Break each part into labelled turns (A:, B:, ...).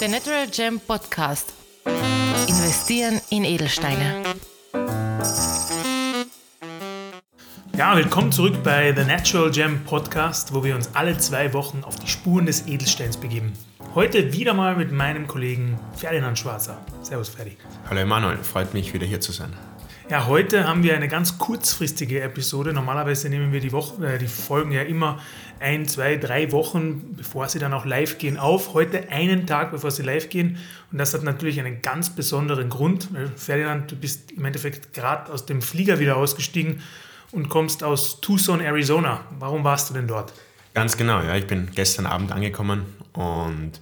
A: Der Natural Gem Podcast. Investieren in Edelsteine.
B: Ja, willkommen zurück bei The Natural Gem Podcast, wo wir uns alle zwei Wochen auf die Spuren des Edelsteins begeben. Heute wieder mal mit meinem Kollegen Ferdinand Schwarzer. Servus, Ferdi.
C: Hallo Emanuel, freut mich wieder hier zu sein.
B: Ja, heute haben wir eine ganz kurzfristige Episode. Normalerweise nehmen wir die, Woche, äh, die Folgen ja immer ein, zwei, drei Wochen, bevor sie dann auch live gehen, auf. Heute einen Tag, bevor sie live gehen. Und das hat natürlich einen ganz besonderen Grund. Ferdinand, du bist im Endeffekt gerade aus dem Flieger wieder ausgestiegen und kommst aus Tucson, Arizona. Warum warst du denn dort?
C: Ganz genau, ja. Ich bin gestern Abend angekommen und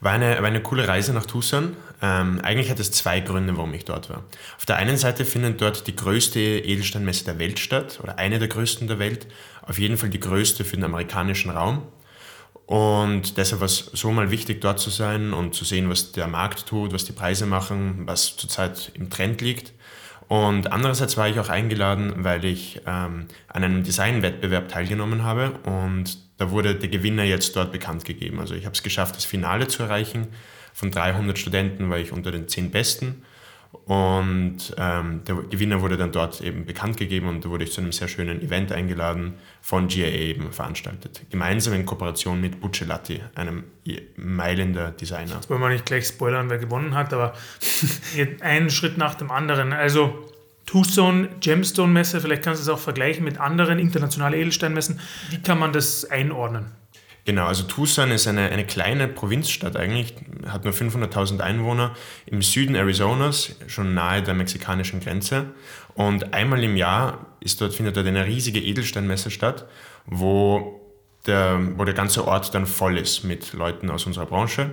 C: war eine, war eine coole Reise nach Tucson. Ähm, eigentlich hat es zwei Gründe, warum ich dort war. Auf der einen Seite findet dort die größte Edelsteinmesse der Welt statt, oder eine der größten der Welt. Auf jeden Fall die größte für den amerikanischen Raum. Und deshalb war es so mal wichtig, dort zu sein und zu sehen, was der Markt tut, was die Preise machen, was zurzeit im Trend liegt. Und andererseits war ich auch eingeladen, weil ich ähm, an einem Designwettbewerb teilgenommen habe und da wurde der Gewinner jetzt dort bekannt gegeben. Also ich habe es geschafft, das Finale zu erreichen. Von 300 Studenten war ich unter den 10 Besten. Und ähm, der Gewinner wurde dann dort eben bekannt gegeben und da wurde ich zu einem sehr schönen Event eingeladen, von GIA eben veranstaltet. Gemeinsam in Kooperation mit Buccellati, einem Mailänder Designer.
B: Jetzt wollen wir nicht gleich spoilern, wer gewonnen hat, aber einen Schritt nach dem anderen. Also Tucson Gemstone Messe, vielleicht kannst du es auch vergleichen mit anderen internationalen Edelsteinmessen. Wie kann man das einordnen?
C: Genau, also Tucson ist eine, eine kleine Provinzstadt eigentlich, hat nur 500.000 Einwohner im Süden Arizonas, schon nahe der mexikanischen Grenze. Und einmal im Jahr ist dort, findet dort eine riesige Edelsteinmesse statt, wo der, wo der ganze Ort dann voll ist mit Leuten aus unserer Branche.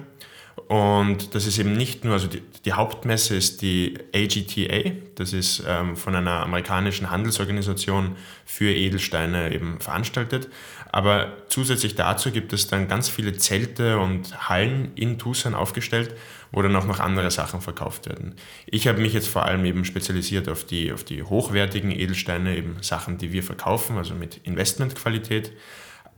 C: Und das ist eben nicht nur, also die, die Hauptmesse ist die AGTA, das ist ähm, von einer amerikanischen Handelsorganisation für Edelsteine eben veranstaltet. Aber zusätzlich dazu gibt es dann ganz viele Zelte und Hallen in Tucson aufgestellt, wo dann auch noch andere Sachen verkauft werden. Ich habe mich jetzt vor allem eben spezialisiert auf die, auf die hochwertigen Edelsteine, eben Sachen, die wir verkaufen, also mit Investmentqualität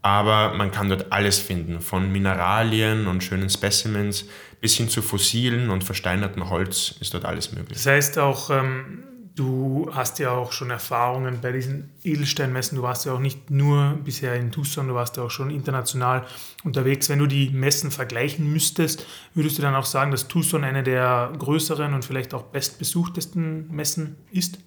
C: aber man kann dort alles finden, von Mineralien und schönen Specimens bis hin zu fossilen und versteinertem Holz ist dort alles möglich.
B: Das heißt auch, ähm, du hast ja auch schon Erfahrungen bei diesen Edelsteinmessen. Du warst ja auch nicht nur bisher in Tucson, du warst ja auch schon international unterwegs. Wenn du die Messen vergleichen müsstest, würdest du dann auch sagen, dass Tucson eine der größeren und vielleicht auch bestbesuchtesten Messen ist?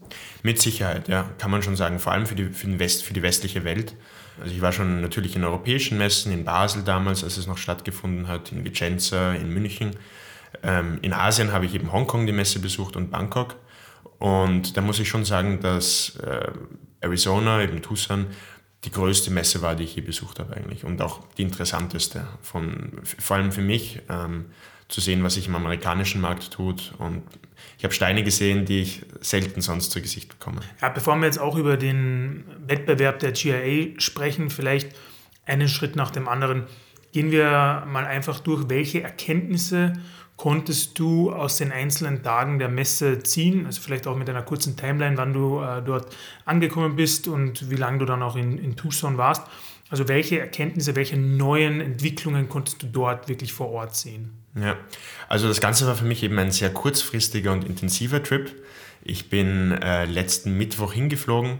C: Mit Sicherheit, ja, kann man schon sagen. Vor allem für die, für den West, für die westliche Welt. Also ich war schon natürlich in europäischen Messen, in Basel damals, als es noch stattgefunden hat, in Vicenza, in München. Ähm, in Asien habe ich eben Hongkong die Messe besucht und Bangkok. Und da muss ich schon sagen, dass äh, Arizona, eben Tucson, die größte Messe war, die ich je besucht habe eigentlich und auch die interessanteste, von, vor allem für mich, ähm, zu sehen, was sich im amerikanischen Markt tut. Und ich habe Steine gesehen, die ich selten sonst zu Gesicht bekomme.
B: Ja, bevor wir jetzt auch über den Wettbewerb der GIA sprechen, vielleicht einen Schritt nach dem anderen, gehen wir mal einfach durch, welche Erkenntnisse konntest du aus den einzelnen Tagen der Messe ziehen? Also vielleicht auch mit einer kurzen Timeline, wann du äh, dort angekommen bist und wie lange du dann auch in, in Tucson warst. Also welche Erkenntnisse, welche neuen Entwicklungen konntest du dort wirklich vor Ort sehen?
C: Ja, also das Ganze war für mich eben ein sehr kurzfristiger und intensiver Trip. Ich bin äh, letzten Mittwoch hingeflogen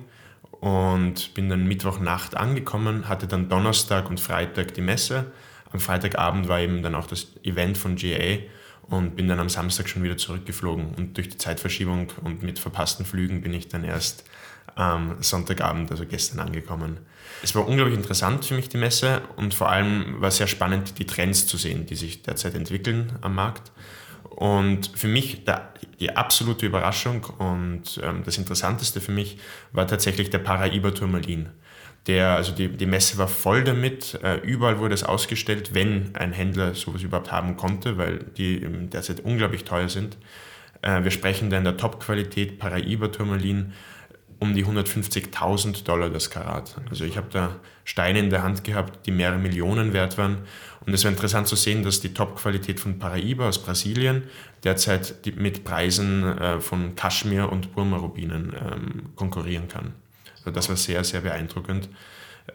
C: und bin dann Mittwochnacht angekommen, hatte dann Donnerstag und Freitag die Messe. Am Freitagabend war eben dann auch das Event von GA und bin dann am Samstag schon wieder zurückgeflogen. Und durch die Zeitverschiebung und mit verpassten Flügen bin ich dann erst am Sonntagabend, also gestern, angekommen. Es war unglaublich interessant für mich, die Messe, und vor allem war sehr spannend, die Trends zu sehen, die sich derzeit entwickeln am Markt. Und für mich der, die absolute Überraschung und ähm, das Interessanteste für mich war tatsächlich der Paraiba-Turmalin. Der, also die, die Messe war voll damit, äh, überall wurde es ausgestellt, wenn ein Händler sowas überhaupt haben konnte, weil die derzeit unglaublich teuer sind. Äh, wir sprechen da in der Top-Qualität Paraiba-Turmalin um die 150.000 Dollar das Karat. Also ich habe da Steine in der Hand gehabt, die mehrere Millionen wert waren. Und es war interessant zu sehen, dass die Top-Qualität von Paraiba aus Brasilien derzeit mit Preisen äh, von Kaschmir und Burma-Rubinen ähm, konkurrieren kann. Das war sehr, sehr beeindruckend.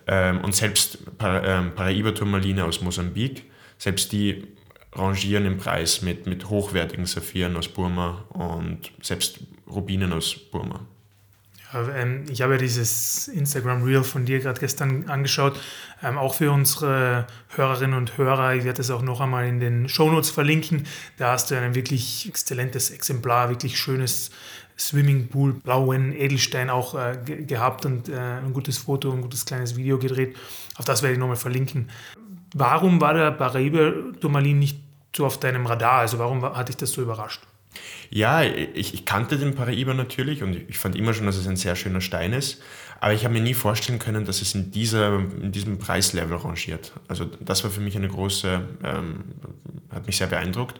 C: Ähm, und selbst ähm, Paraiba-Turmaline aus Mosambik, selbst die rangieren im Preis mit, mit hochwertigen Saphiren aus Burma und selbst Rubinen aus Burma.
B: Ähm, ich habe ja dieses Instagram Reel von dir gerade gestern angeschaut, ähm, auch für unsere Hörerinnen und Hörer. Ich werde es auch noch einmal in den Shownotes verlinken. Da hast du ein wirklich exzellentes Exemplar, wirklich schönes Swimmingpool, blauen Edelstein auch äh, ge gehabt und äh, ein gutes Foto, ein gutes kleines Video gedreht. Auf das werde ich nochmal verlinken. Warum war der Paraiba-Turmalin nicht so auf deinem Radar? Also warum hat dich das so überrascht?
C: Ja, ich, ich kannte den Paraiba natürlich und ich fand immer schon, dass es ein sehr schöner Stein ist. Aber ich habe mir nie vorstellen können, dass es in, dieser, in diesem Preislevel rangiert. Also das war für mich eine große, ähm, hat mich sehr beeindruckt.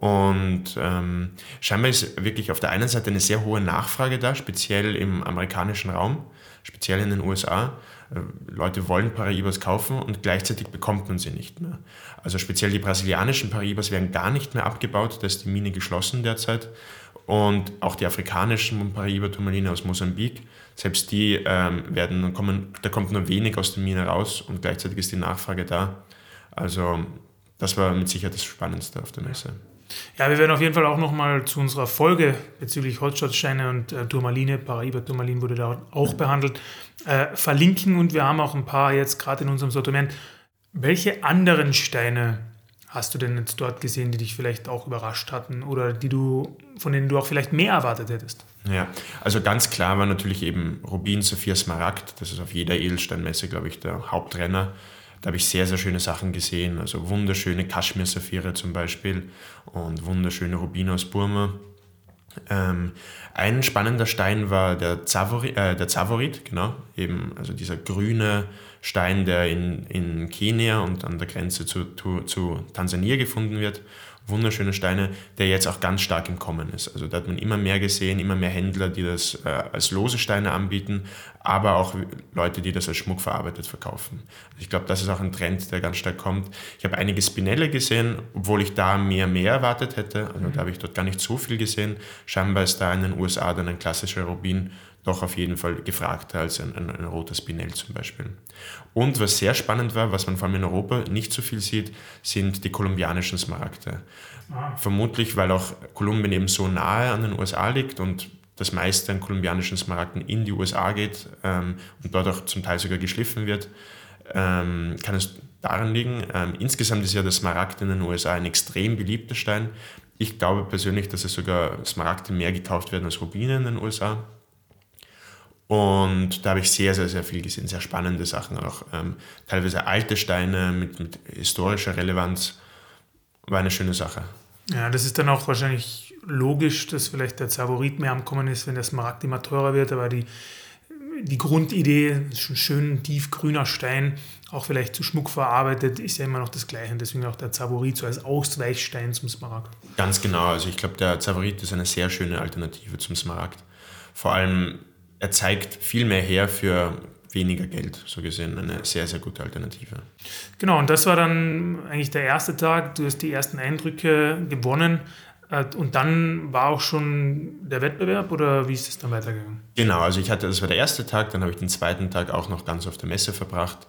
C: Und ähm, scheinbar ist wirklich auf der einen Seite eine sehr hohe Nachfrage da, speziell im amerikanischen Raum, speziell in den USA. Äh, Leute wollen Paraibas kaufen und gleichzeitig bekommt man sie nicht mehr. Also speziell die brasilianischen Paraibas werden gar nicht mehr abgebaut, da ist die Mine geschlossen derzeit. Und auch die afrikanischen Paraiba-Turmaline aus Mosambik, selbst die ähm, werden, kommen, da kommt nur wenig aus der Mine raus und gleichzeitig ist die Nachfrage da. Also das war mit Sicherheit das Spannendste auf der Messe.
B: Ja, wir werden auf jeden Fall auch nochmal zu unserer Folge bezüglich Hotshot-Steine und äh, Turmaline, Paraiba-Turmalin wurde da auch behandelt, äh, verlinken und wir haben auch ein paar jetzt gerade in unserem Sortiment. Welche anderen Steine hast du denn jetzt dort gesehen, die dich vielleicht auch überrascht hatten oder die du, von denen du auch vielleicht mehr erwartet hättest?
C: Ja, also ganz klar war natürlich eben Rubin, Saphir, Smaragd. Das ist auf jeder Edelsteinmesse, glaube ich, der Hauptrenner. Da habe ich sehr, sehr schöne Sachen gesehen. Also wunderschöne Kaschmir-Saphire zum Beispiel und wunderschöne Rubine aus Burma. Ähm, ein spannender Stein war der, Zavorit, äh, der Zavorit, genau, eben, also dieser grüne Stein, der in, in Kenia und an der Grenze zu, zu, zu Tansania gefunden wird wunderschöne Steine, der jetzt auch ganz stark im Kommen ist. Also da hat man immer mehr gesehen, immer mehr Händler, die das äh, als lose Steine anbieten, aber auch Leute, die das als Schmuck verarbeitet verkaufen. Also ich glaube, das ist auch ein Trend, der ganz stark kommt. Ich habe einige Spinelle gesehen, obwohl ich da mehr mehr erwartet hätte. Also da habe ich dort gar nicht so viel gesehen. Scheinbar ist da in den USA dann ein klassischer Rubin doch auf jeden Fall gefragter als ein, ein, ein roter Spinell zum Beispiel. Und was sehr spannend war, was man vor allem in Europa nicht so viel sieht, sind die kolumbianischen Smaragde. Ah. Vermutlich, weil auch Kolumbien eben so nahe an den USA liegt und das meiste an kolumbianischen Smaragden in die USA geht ähm, und dort auch zum Teil sogar geschliffen wird, ähm, kann es daran liegen. Ähm, insgesamt ist ja der Smaragd in den USA ein extrem beliebter Stein. Ich glaube persönlich, dass es sogar Smaragde mehr gekauft werden als Rubine in den USA. Und da habe ich sehr, sehr, sehr viel gesehen, sehr spannende Sachen auch. Ähm, teilweise alte Steine mit, mit historischer Relevanz. War eine schöne Sache.
B: Ja, das ist dann auch wahrscheinlich logisch, dass vielleicht der Zavorit mehr am Kommen ist, wenn der Smaragd immer teurer wird, aber die, die Grundidee, ein schön tiefgrüner Stein, auch vielleicht zu Schmuck verarbeitet, ist ja immer noch das Gleiche. Deswegen auch der Zavorit so als Ausweichstein zum Smaragd.
C: Ganz genau. Also ich glaube, der Zavorit ist eine sehr schöne Alternative zum Smaragd. Vor allem er zeigt viel mehr her für weniger Geld, so gesehen eine sehr, sehr gute Alternative.
B: Genau, und das war dann eigentlich der erste Tag. Du hast die ersten Eindrücke gewonnen. Äh, und dann war auch schon der Wettbewerb oder wie ist es dann weitergegangen?
C: Genau, also ich hatte, das war der erste Tag, dann habe ich den zweiten Tag auch noch ganz auf der Messe verbracht.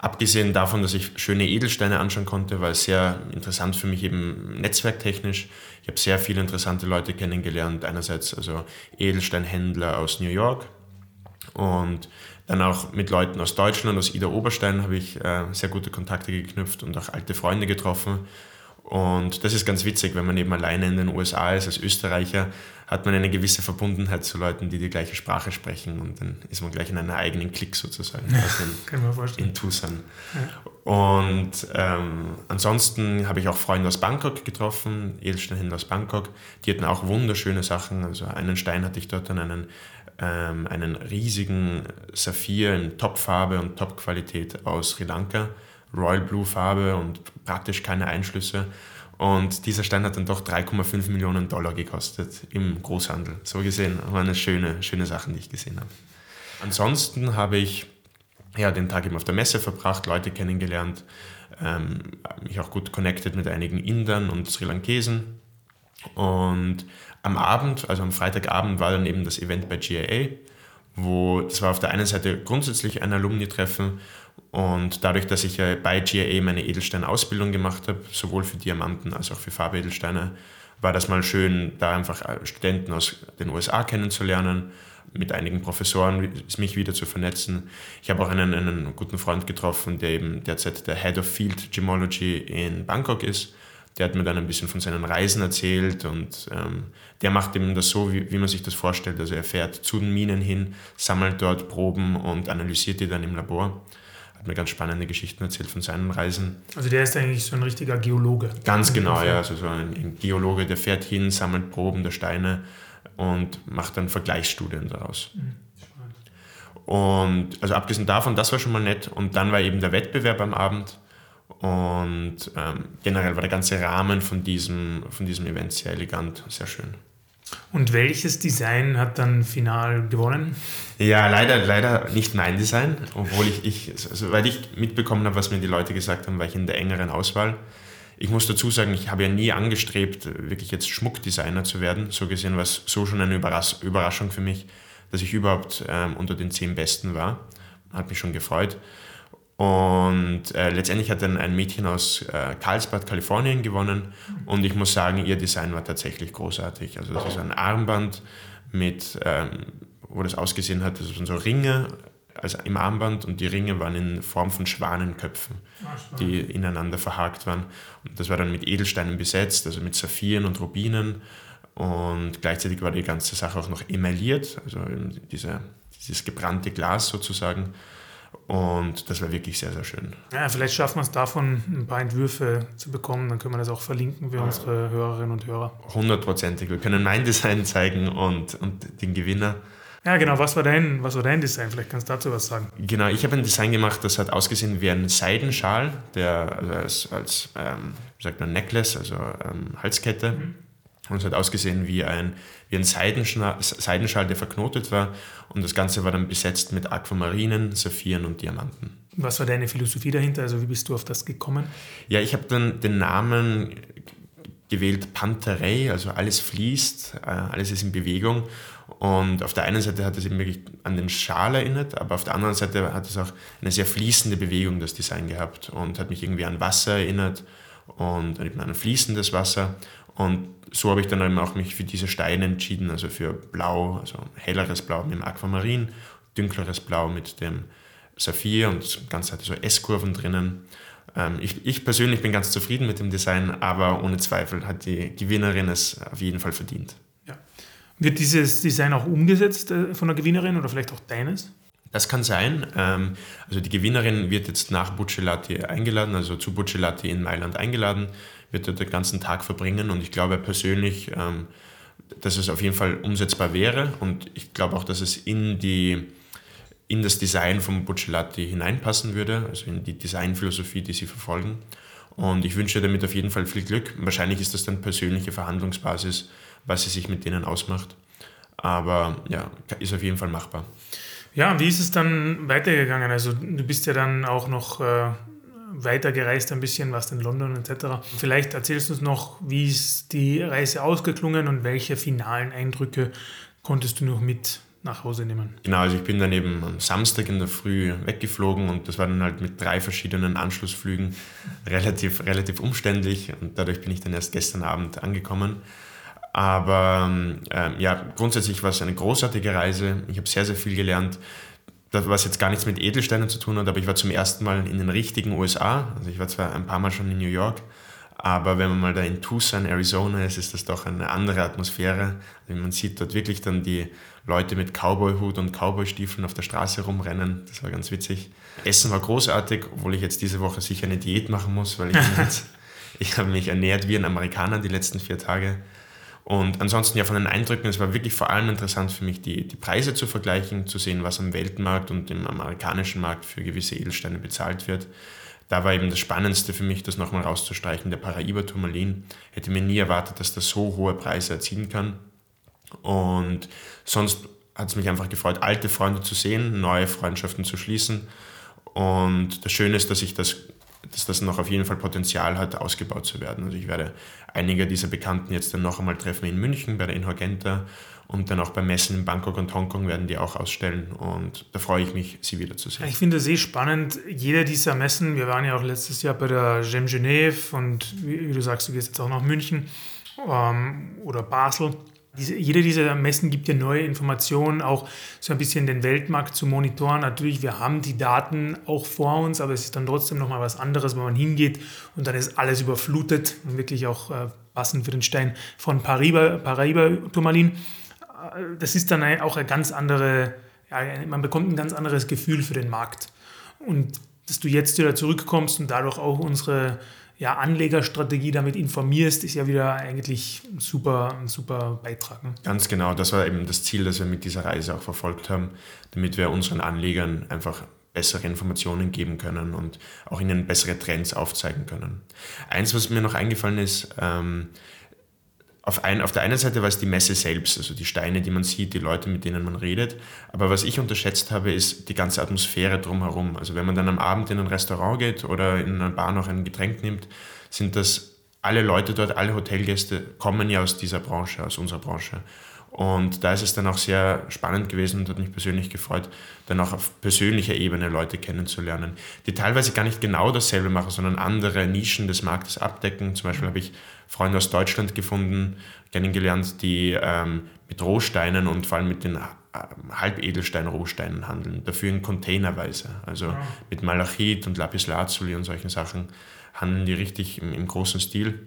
C: Abgesehen davon, dass ich schöne Edelsteine anschauen konnte, war es sehr interessant für mich eben netzwerktechnisch. Ich habe sehr viele interessante Leute kennengelernt. Einerseits also Edelsteinhändler aus New York und dann auch mit Leuten aus Deutschland, aus Ida Oberstein habe ich äh, sehr gute Kontakte geknüpft und auch alte Freunde getroffen. Und das ist ganz witzig, wenn man eben alleine in den USA ist als Österreicher, hat man eine gewisse Verbundenheit zu Leuten, die die gleiche Sprache sprechen und dann ist man gleich in einer eigenen Klick sozusagen. Ja, in, kann man vorstellen. In Tucson. Ja. Und ähm, ansonsten habe ich auch Freunde aus Bangkok getroffen, Edelsteinhändler aus Bangkok. Die hatten auch wunderschöne Sachen. Also einen Stein hatte ich dort, dann einen, ähm, einen riesigen Saphir in Topfarbe und Topqualität aus Sri Lanka Royal Blue Farbe und praktisch keine Einschlüsse. Und dieser Stein hat dann doch 3,5 Millionen Dollar gekostet im Großhandel. So gesehen waren es schöne, schöne Sachen, die ich gesehen habe. Ansonsten habe ich ja, den Tag eben auf der Messe verbracht, Leute kennengelernt, ähm, mich auch gut connected mit einigen Indern und Sri Lankesen. Und am Abend, also am Freitagabend, war dann eben das Event bei GIA, wo das war auf der einen Seite grundsätzlich ein Alumni-Treffen und dadurch, dass ich bei GIA meine Edelstein-Ausbildung gemacht habe, sowohl für Diamanten als auch für Farbedelsteine, war das mal schön, da einfach Studenten aus den USA kennenzulernen, mit einigen Professoren mich wieder zu vernetzen. Ich habe auch einen, einen guten Freund getroffen, der eben derzeit der Head of Field Gemology in Bangkok ist. Der hat mir dann ein bisschen von seinen Reisen erzählt und ähm, der macht eben das so, wie, wie man sich das vorstellt. Also er fährt zu den Minen hin, sammelt dort Proben und analysiert die dann im Labor hat mir ganz spannende Geschichten erzählt von seinen Reisen.
B: Also der ist eigentlich so ein richtiger Geologe.
C: Ganz genau, ja. Also so ein, ein Geologe, der fährt hin, sammelt Proben der Steine und macht dann Vergleichsstudien daraus. Mhm. Und also abgesehen davon, das war schon mal nett. Und dann war eben der Wettbewerb am Abend. Und ähm, generell war der ganze Rahmen von diesem, von diesem Event sehr elegant, sehr schön.
B: Und welches Design hat dann final gewonnen?
C: Ja, leider, leider nicht mein Design, obwohl ich, ich soweit ich mitbekommen habe, was mir die Leute gesagt haben, war ich in der engeren Auswahl. Ich muss dazu sagen, ich habe ja nie angestrebt, wirklich jetzt Schmuckdesigner zu werden. So gesehen war es so schon eine Überras Überraschung für mich, dass ich überhaupt ähm, unter den zehn Besten war. Hat mich schon gefreut. Und äh, letztendlich hat dann ein Mädchen aus äh, Carlsbad, Kalifornien gewonnen. Und ich muss sagen, ihr Design war tatsächlich großartig. Also das ist ein Armband mit, ähm, wo das ausgesehen hat, das sind so Ringe also im Armband und die Ringe waren in Form von Schwanenköpfen, ah, die ineinander verhakt waren. Und das war dann mit Edelsteinen besetzt, also mit Saphiren und Rubinen. Und gleichzeitig war die ganze Sache auch noch emailliert, also diese, dieses gebrannte Glas sozusagen. Und das war wirklich sehr, sehr schön.
B: Ja, vielleicht schaffen wir es davon, ein paar Entwürfe zu bekommen. Dann können wir das auch verlinken für unsere Hörerinnen und Hörer.
C: Hundertprozentig. Wir können mein Design zeigen und, und den Gewinner.
B: Ja, genau. Was war, dein, was war dein Design? Vielleicht kannst du dazu was sagen.
C: Genau, ich habe ein Design gemacht, das hat ausgesehen wie ein Seidenschal, der also als, als ähm, wie sagt man, Necklace, also ähm, Halskette. Mhm. Und es hat ausgesehen wie ein, wie ein Seidenschal, der verknotet war. Und das Ganze war dann besetzt mit Aquamarinen, Saphiren und Diamanten.
B: Was war deine Philosophie dahinter? Also wie bist du auf das gekommen?
C: Ja, ich habe dann den Namen gewählt Panterei, also alles fließt, äh, alles ist in Bewegung. Und auf der einen Seite hat es eben wirklich an den Schal erinnert, aber auf der anderen Seite hat es auch eine sehr fließende Bewegung, das Design gehabt und hat mich irgendwie an Wasser erinnert und eben an fließendes Wasser. Und so habe ich dann eben auch mich für diese Steine entschieden, also für Blau, also helleres Blau mit dem Aquamarin, dünkleres Blau mit dem Saphir und das Ganze hatte so S-Kurven drinnen. Ähm, ich, ich persönlich bin ganz zufrieden mit dem Design, aber ohne Zweifel hat die Gewinnerin es auf jeden Fall verdient.
B: Ja. Wird dieses Design auch umgesetzt äh, von der Gewinnerin oder vielleicht auch deines?
C: Das kann sein. Ähm, also die Gewinnerin wird jetzt nach Buccellati eingeladen, also zu Buccellati in Mailand eingeladen wird er den ganzen Tag verbringen und ich glaube persönlich, ähm, dass es auf jeden Fall umsetzbar wäre und ich glaube auch, dass es in, die, in das Design von Buccellati hineinpassen würde, also in die Designphilosophie, die sie verfolgen. Und ich wünsche damit auf jeden Fall viel Glück. Wahrscheinlich ist das dann persönliche Verhandlungsbasis, was sie sich mit denen ausmacht. Aber ja, ist auf jeden Fall machbar.
B: Ja, wie ist es dann weitergegangen? Also du bist ja dann auch noch äh, weitergereist ein bisschen, warst in London etc. Vielleicht erzählst du uns noch, wie ist die Reise ausgeklungen und welche finalen Eindrücke konntest du noch mit nach Hause nehmen?
C: Genau, also ich bin dann eben am Samstag in der Früh weggeflogen und das war dann halt mit drei verschiedenen Anschlussflügen relativ, relativ umständlich und dadurch bin ich dann erst gestern Abend angekommen. Aber ähm, ja, grundsätzlich war es eine großartige Reise. Ich habe sehr, sehr viel gelernt was jetzt gar nichts mit Edelsteinen zu tun hat, aber ich war zum ersten Mal in den richtigen USA. Also ich war zwar ein paar Mal schon in New York, aber wenn man mal da in Tucson, Arizona ist, ist das doch eine andere Atmosphäre. Also man sieht dort wirklich dann die Leute mit Cowboy-Hut und Cowboy-Stiefeln auf der Straße rumrennen. Das war ganz witzig. Essen war großartig, obwohl ich jetzt diese Woche sicher eine Diät machen muss, weil ich, jetzt, ich habe mich ernährt wie ein Amerikaner die letzten vier Tage. Und ansonsten ja von den Eindrücken, es war wirklich vor allem interessant für mich, die, die Preise zu vergleichen, zu sehen, was am Weltmarkt und im amerikanischen Markt für gewisse Edelsteine bezahlt wird. Da war eben das Spannendste für mich, das nochmal rauszustreichen. Der Paraiba Turmalin hätte mir nie erwartet, dass das so hohe Preise erzielen kann. Und sonst hat es mich einfach gefreut, alte Freunde zu sehen, neue Freundschaften zu schließen. Und das Schöne ist, dass ich das dass das noch auf jeden Fall Potenzial hat, ausgebaut zu werden. Also ich werde einige dieser Bekannten jetzt dann noch einmal treffen in München bei der Inhorgenta und dann auch bei Messen in Bangkok und Hongkong werden die auch ausstellen und da freue ich mich, sie wiederzusehen.
B: Ich finde es eh spannend, jeder dieser Messen, wir waren ja auch letztes Jahr bei der Gem Genève und wie, du sagst, du gehst jetzt auch nach München ähm, oder Basel diese, jede dieser Messen gibt ja neue Informationen, auch so ein bisschen den Weltmarkt zu monitoren. Natürlich, wir haben die Daten auch vor uns, aber es ist dann trotzdem nochmal was anderes, wenn man hingeht und dann ist alles überflutet und wirklich auch äh, passend für den Stein von Paraiba, Paraiba Turmalin. Äh, das ist dann auch eine ganz andere, ja, man bekommt ein ganz anderes Gefühl für den Markt. Und dass du jetzt wieder zurückkommst und dadurch auch unsere ja, Anlegerstrategie damit informierst, ist ja wieder eigentlich ein super, ein super Beitrag. Ne?
C: Ganz genau, das war eben das Ziel, das wir mit dieser Reise auch verfolgt haben, damit wir unseren Anlegern einfach bessere Informationen geben können und auch ihnen bessere Trends aufzeigen können. Eins, was mir noch eingefallen ist, ähm, auf, ein, auf der einen Seite war es die Messe selbst, also die Steine, die man sieht, die Leute, mit denen man redet. Aber was ich unterschätzt habe, ist die ganze Atmosphäre drumherum. Also wenn man dann am Abend in ein Restaurant geht oder in einer Bar noch ein Getränk nimmt, sind das alle Leute dort, alle Hotelgäste kommen ja aus dieser Branche, aus unserer Branche. Und da ist es dann auch sehr spannend gewesen und hat mich persönlich gefreut, dann auch auf persönlicher Ebene Leute kennenzulernen, die teilweise gar nicht genau dasselbe machen, sondern andere Nischen des Marktes abdecken. Zum Beispiel habe ich Freunde aus Deutschland gefunden, kennengelernt, die ähm, mit Rohsteinen und vor allem mit den äh, Halbedelstein-Rohsteinen handeln, dafür in Containerweise. Also ja. mit Malachit und Lapislazuli und solchen Sachen handeln die richtig im, im großen Stil.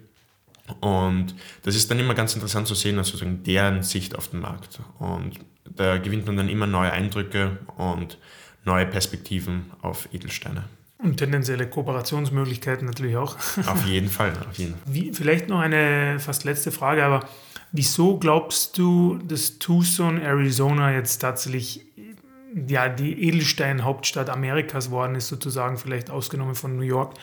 C: Und das ist dann immer ganz interessant zu sehen, also sozusagen deren Sicht auf den Markt. Und da gewinnt man dann immer neue Eindrücke und neue Perspektiven auf Edelsteine.
B: Und tendenzielle Kooperationsmöglichkeiten natürlich auch.
C: Auf jeden Fall. Auf jeden
B: Fall. Wie, vielleicht noch eine fast letzte Frage, aber wieso glaubst du, dass Tucson, Arizona jetzt tatsächlich ja, die Edelstein-Hauptstadt Amerikas worden ist, sozusagen, vielleicht ausgenommen von New York?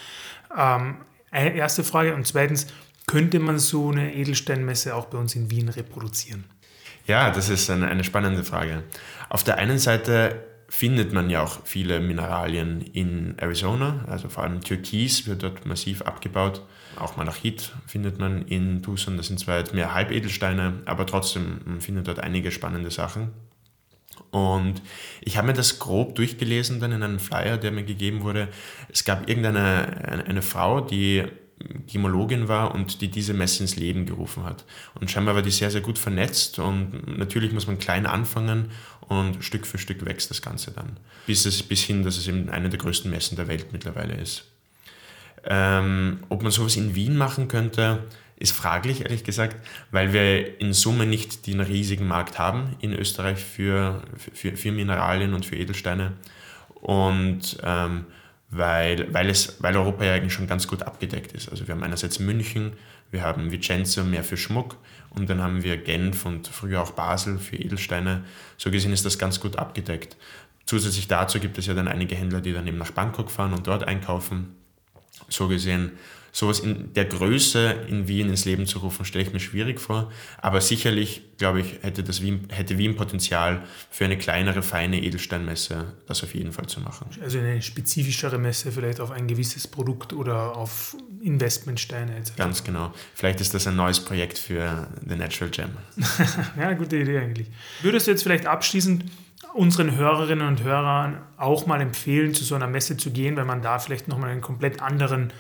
B: Ähm, erste Frage. Und zweitens, könnte man so eine Edelsteinmesse auch bei uns in Wien reproduzieren?
C: Ja, das ist eine, eine spannende Frage. Auf der einen Seite findet man ja auch viele Mineralien in Arizona, also vor allem Türkis wird dort massiv abgebaut. Auch Malachit findet man in Tucson, das sind zwar jetzt mehr Halbedelsteine, aber trotzdem man findet dort einige spannende Sachen. Und ich habe mir das grob durchgelesen dann in einem Flyer, der mir gegeben wurde. Es gab irgendeine eine, Frau, die Gemologin war und die diese Messe ins Leben gerufen hat. Und scheinbar war die sehr, sehr gut vernetzt und natürlich muss man klein anfangen und Stück für Stück wächst das Ganze dann. Bis, es, bis hin, dass es eben eine der größten Messen der Welt mittlerweile ist. Ähm, ob man sowas in Wien machen könnte, ist fraglich, ehrlich gesagt, weil wir in Summe nicht den riesigen Markt haben in Österreich für, für, für Mineralien und für Edelsteine. Und ähm, weil, weil, es, weil Europa ja eigentlich schon ganz gut abgedeckt ist. Also wir haben einerseits München, wir haben Vicenza mehr für Schmuck und dann haben wir Genf und früher auch Basel für Edelsteine. So gesehen ist das ganz gut abgedeckt. Zusätzlich dazu gibt es ja dann einige Händler, die dann eben nach Bangkok fahren und dort einkaufen. So gesehen sowas in der Größe in Wien ins Leben zu rufen, stelle ich mir schwierig vor. Aber sicherlich, glaube ich, hätte, das Wien, hätte Wien Potenzial für eine kleinere, feine Edelsteinmesse, das auf jeden Fall zu machen.
B: Also eine spezifischere Messe vielleicht auf ein gewisses Produkt oder auf Investmentsteine etc.
C: Ganz genau. Vielleicht ist das ein neues Projekt für The Natural Gem.
B: ja, gute Idee eigentlich. Würdest du jetzt vielleicht abschließend unseren Hörerinnen und Hörern auch mal empfehlen, zu so einer Messe zu gehen, weil man da vielleicht nochmal einen komplett anderen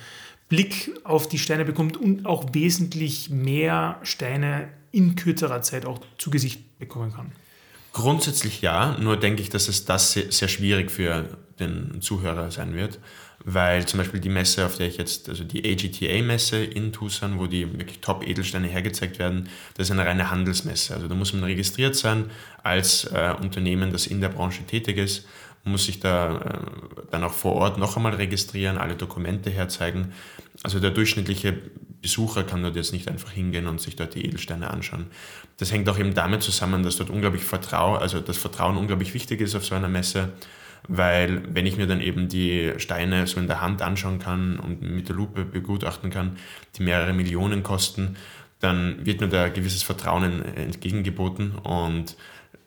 B: Blick auf die Steine bekommt und auch wesentlich mehr Steine in kürzerer Zeit auch zu Gesicht bekommen kann.
C: Grundsätzlich ja, nur denke ich, dass es das sehr schwierig für den Zuhörer sein wird, weil zum Beispiel die Messe, auf der ich jetzt, also die AGTA-Messe in Tucson, wo die wirklich Top-Edelsteine hergezeigt werden, das ist eine reine Handelsmesse. Also da muss man registriert sein als äh, Unternehmen, das in der Branche tätig ist muss sich da äh, dann auch vor Ort noch einmal registrieren, alle Dokumente herzeigen. Also der durchschnittliche Besucher kann dort jetzt nicht einfach hingehen und sich dort die Edelsteine anschauen. Das hängt auch eben damit zusammen, dass dort unglaublich Vertrauen, also das Vertrauen unglaublich wichtig ist auf so einer Messe, weil wenn ich mir dann eben die Steine so in der Hand anschauen kann und mit der Lupe begutachten kann, die mehrere Millionen kosten, dann wird mir da gewisses Vertrauen entgegengeboten und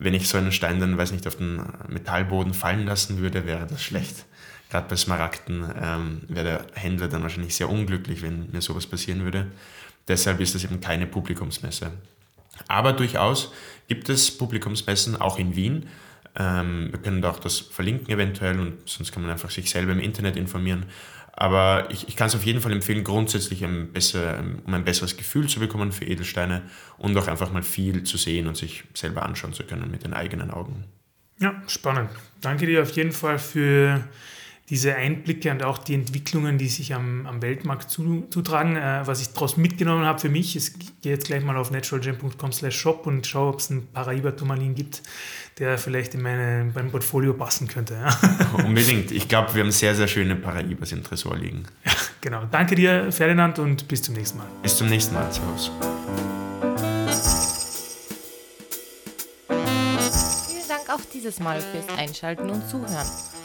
C: wenn ich so einen Stein dann, weiß nicht, auf den Metallboden fallen lassen würde, wäre das schlecht. gerade bei Smaragden ähm, wäre der Händler dann wahrscheinlich sehr unglücklich, wenn mir sowas passieren würde. Deshalb ist das eben keine Publikumsmesse. Aber durchaus gibt es Publikumsmessen auch in Wien. Ähm, wir können auch das verlinken eventuell und sonst kann man einfach sich selber im Internet informieren. Aber ich, ich kann es auf jeden Fall empfehlen, grundsätzlich ein besser, um ein besseres Gefühl zu bekommen für Edelsteine und auch einfach mal viel zu sehen und sich selber anschauen zu können mit den eigenen Augen.
B: Ja, spannend. Danke dir auf jeden Fall für diese Einblicke und auch die Entwicklungen, die sich am, am Weltmarkt zutragen. Äh, was ich daraus mitgenommen habe für mich, ich gehe jetzt gleich mal auf naturalgem.com slash shop und schaue, ob es einen Paraiba-Turmalin gibt, der vielleicht in meine, mein Portfolio passen könnte. Ja.
C: Unbedingt. Ich glaube, wir haben sehr, sehr schöne Paraibas im Tresor liegen.
B: Ja, genau. Danke dir, Ferdinand, und bis zum nächsten Mal.
C: Bis zum nächsten Mal. Servus.
A: Vielen Dank auch dieses Mal fürs Einschalten und Zuhören.